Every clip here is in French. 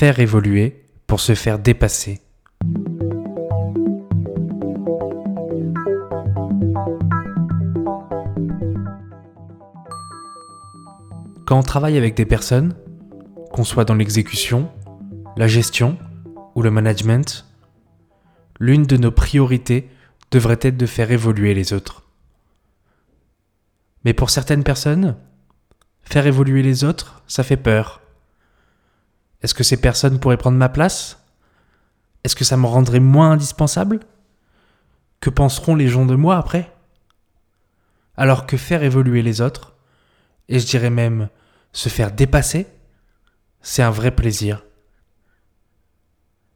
Faire évoluer pour se faire dépasser. Quand on travaille avec des personnes, qu'on soit dans l'exécution, la gestion ou le management, l'une de nos priorités devrait être de faire évoluer les autres. Mais pour certaines personnes, faire évoluer les autres, ça fait peur. Est-ce que ces personnes pourraient prendre ma place? Est-ce que ça me rendrait moins indispensable? Que penseront les gens de moi après? Alors que faire évoluer les autres, et je dirais même se faire dépasser, c'est un vrai plaisir.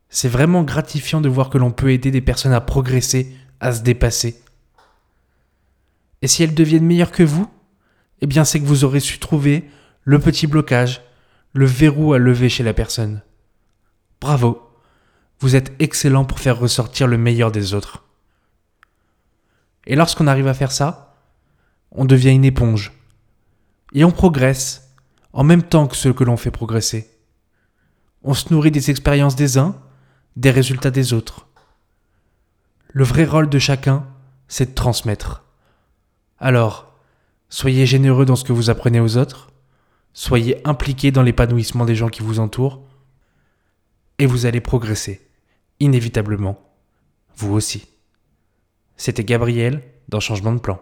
C'est vraiment gratifiant de voir que l'on peut aider des personnes à progresser, à se dépasser. Et si elles deviennent meilleures que vous, eh bien c'est que vous aurez su trouver le petit blocage, le verrou à lever chez la personne. Bravo, vous êtes excellent pour faire ressortir le meilleur des autres. Et lorsqu'on arrive à faire ça, on devient une éponge. Et on progresse en même temps que ce que l'on fait progresser. On se nourrit des expériences des uns, des résultats des autres. Le vrai rôle de chacun, c'est de transmettre. Alors, soyez généreux dans ce que vous apprenez aux autres, soyez impliqués dans l'épanouissement des gens qui vous entourent, et vous allez progresser, inévitablement, vous aussi. C'était Gabriel dans Changement de plan.